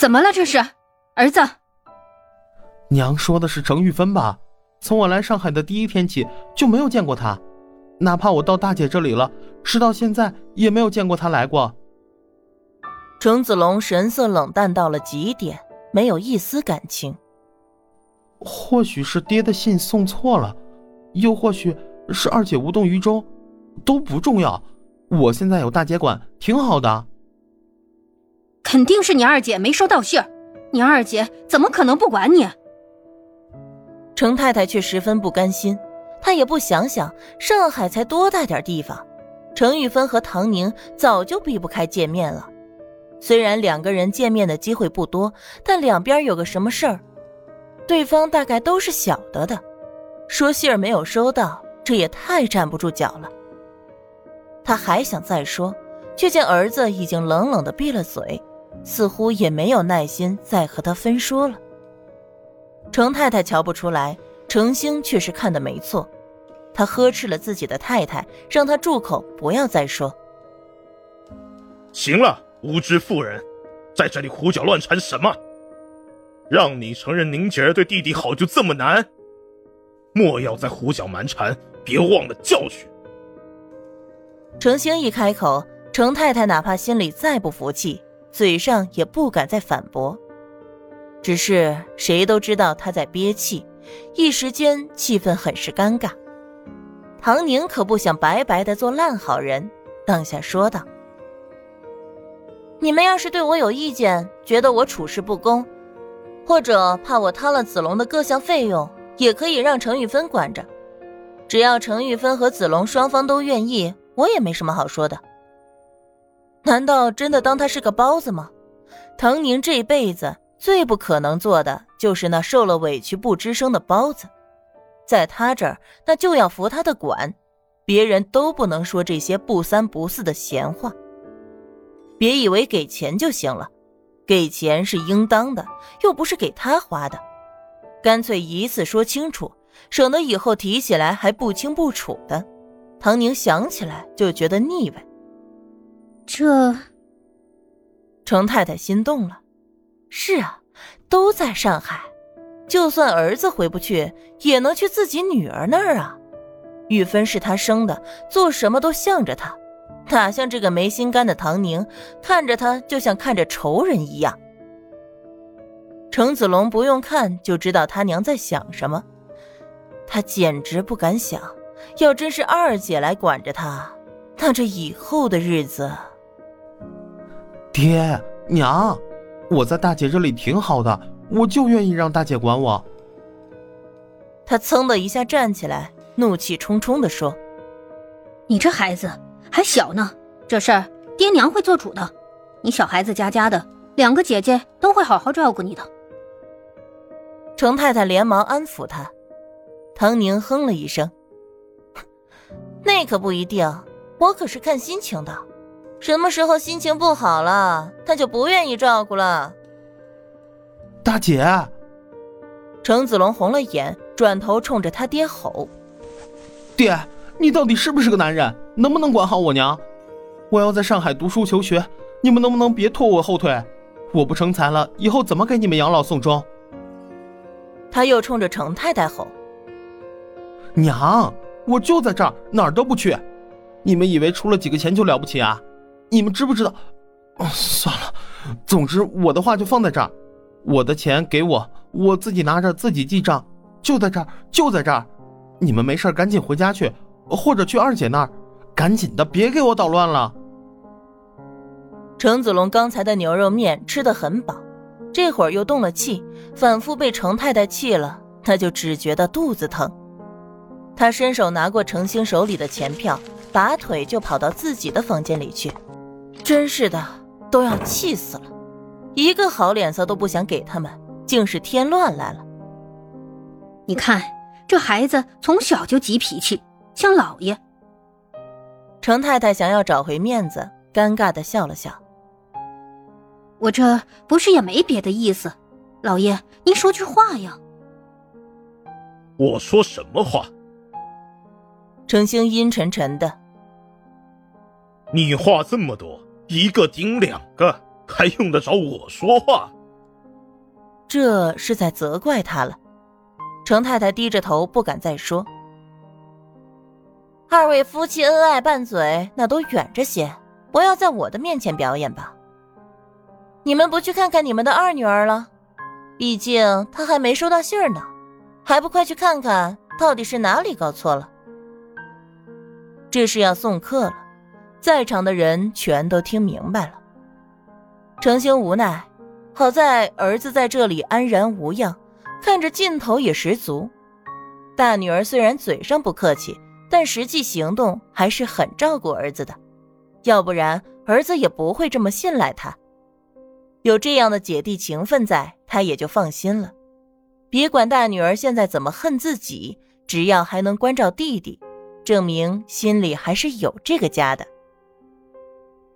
怎么了？这是儿子。娘说的是程玉芬吧？从我来上海的第一天起就没有见过她，哪怕我到大姐这里了，直到现在也没有见过她来过。程子龙神色冷淡到了极点，没有一丝感情。或许是爹的信送错了，又或许是二姐无动于衷，都不重要。我现在有大姐管，挺好的。肯定是你二姐没收到信儿，你二姐怎么可能不管你？程太太却十分不甘心，她也不想想上海才多大点地方，程玉芬和唐宁早就避不开见面了。虽然两个人见面的机会不多，但两边有个什么事儿。对方大概都是晓得的，说信儿没有收到，这也太站不住脚了。他还想再说，却见儿子已经冷冷的闭了嘴，似乎也没有耐心再和他分说了。程太太瞧不出来，程星却是看的没错，他呵斥了自己的太太，让她住口，不要再说。行了，无知妇人，在这里胡搅乱缠什么？让你承认宁姐儿对弟弟好就这么难？莫要再胡搅蛮缠，别忘了教训。程兴一开口，程太太哪怕心里再不服气，嘴上也不敢再反驳。只是谁都知道他在憋气，一时间气氛很是尴尬。唐宁可不想白白的做烂好人，当下说道：“你们要是对我有意见，觉得我处事不公。”或者怕我贪了子龙的各项费用，也可以让程玉芬管着。只要程玉芬和子龙双方都愿意，我也没什么好说的。难道真的当他是个包子吗？唐宁这辈子最不可能做的就是那受了委屈不吱声的包子，在他这儿那就要服他的管，别人都不能说这些不三不四的闲话。别以为给钱就行了。给钱是应当的，又不是给他花的，干脆一次说清楚，省得以后提起来还不清不楚的。唐宁想起来就觉得腻歪。这，程太太心动了。是啊，都在上海，就算儿子回不去，也能去自己女儿那儿啊。玉芬是他生的，做什么都向着他。哪像这个没心肝的唐宁，看着他就像看着仇人一样。程子龙不用看就知道他娘在想什么，他简直不敢想，要真是二姐来管着他，那这以后的日子……爹娘，我在大姐这里挺好的，我就愿意让大姐管我。他噌的一下站起来，怒气冲冲的说：“你这孩子！”还小呢，这事儿爹娘会做主的。你小孩子家家的，两个姐姐都会好好照顾你的。程太太连忙安抚他。唐宁哼了一声：“ 那可不一定，我可是看心情的。什么时候心情不好了，他就不愿意照顾了。”大姐，程子龙红了眼，转头冲着他爹吼：“爹！”你到底是不是个男人？能不能管好我娘？我要在上海读书求学，你们能不能别拖我后腿？我不成才了，以后怎么给你们养老送终？他又冲着程太太吼：“娘，我就在这儿，哪儿都不去。你们以为出了几个钱就了不起啊？你们知不知道？哦，算了，总之我的话就放在这儿，我的钱给我，我自己拿着自己记账，就在这儿，就在这儿。你们没事赶紧回家去。”或者去二姐那儿，赶紧的，别给我捣乱了。程子龙刚才的牛肉面吃得很饱，这会儿又动了气，反复被程太太气了，他就只觉得肚子疼。他伸手拿过程星手里的钱票，拔腿就跑到自己的房间里去。真是的，都要气死了，一个好脸色都不想给他们，竟是添乱来了。你看这孩子从小就急脾气。像老爷，程太太想要找回面子，尴尬的笑了笑。我这不是也没别的意思，老爷您说句话呀。我说什么话？程星阴沉沉的。你话这么多，一个顶两个，还用得着我说话？这是在责怪他了。程太太低着头不敢再说。二位夫妻恩爱拌嘴，那都远着些，不要在我的面前表演吧。你们不去看看你们的二女儿了？毕竟她还没收到信儿呢，还不快去看看，到底是哪里搞错了？这是要送客了，在场的人全都听明白了。程兴无奈，好在儿子在这里安然无恙，看着劲头也十足。大女儿虽然嘴上不客气，但实际行动还是很照顾儿子的，要不然儿子也不会这么信赖他。有这样的姐弟情分在，他也就放心了。别管大女儿现在怎么恨自己，只要还能关照弟弟。证明心里还是有这个家的。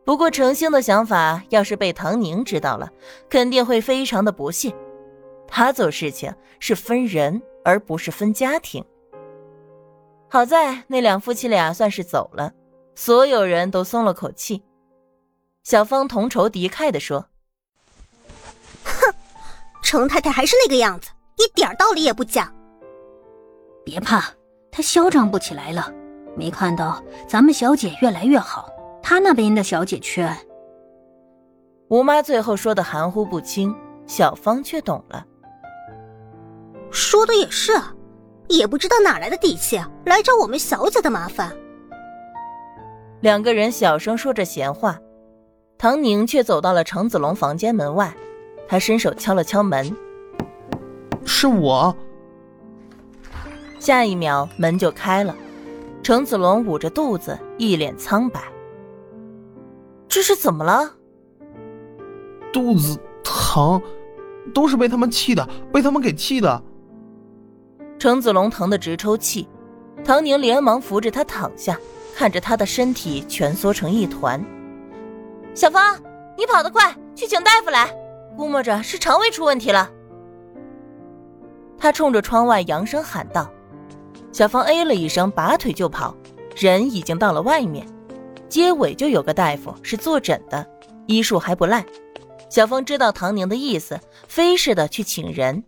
不过程星的想法要是被唐宁知道了，肯定会非常的不屑。他做事情是分人，而不是分家庭。好在那两夫妻俩算是走了，所有人都松了口气。小芳同仇敌忾地说：“哼，程太太还是那个样子，一点道理也不讲。别怕。”他嚣张不起来了，没看到咱们小姐越来越好，他那边的小姐缺。吴妈最后说的含糊不清，小芳却懂了。说的也是啊，也不知道哪来的底气来找我们小姐的麻烦。两个人小声说着闲话，唐宁却走到了程子龙房间门外，他伸手敲了敲门，是我。下一秒，门就开了，程子龙捂着肚子，一脸苍白。这是怎么了？肚子疼，都是被他们气的，被他们给气的。程子龙疼得直抽气，唐宁连忙扶着他躺下，看着他的身体蜷缩成一团。小芳，你跑得快，去请大夫来，估摸着是肠胃出问题了。他冲着窗外扬声喊道。小芳哎了一声，拔腿就跑，人已经到了外面。街尾就有个大夫是坐诊的，医术还不赖。小峰知道唐宁的意思，飞似的去请人。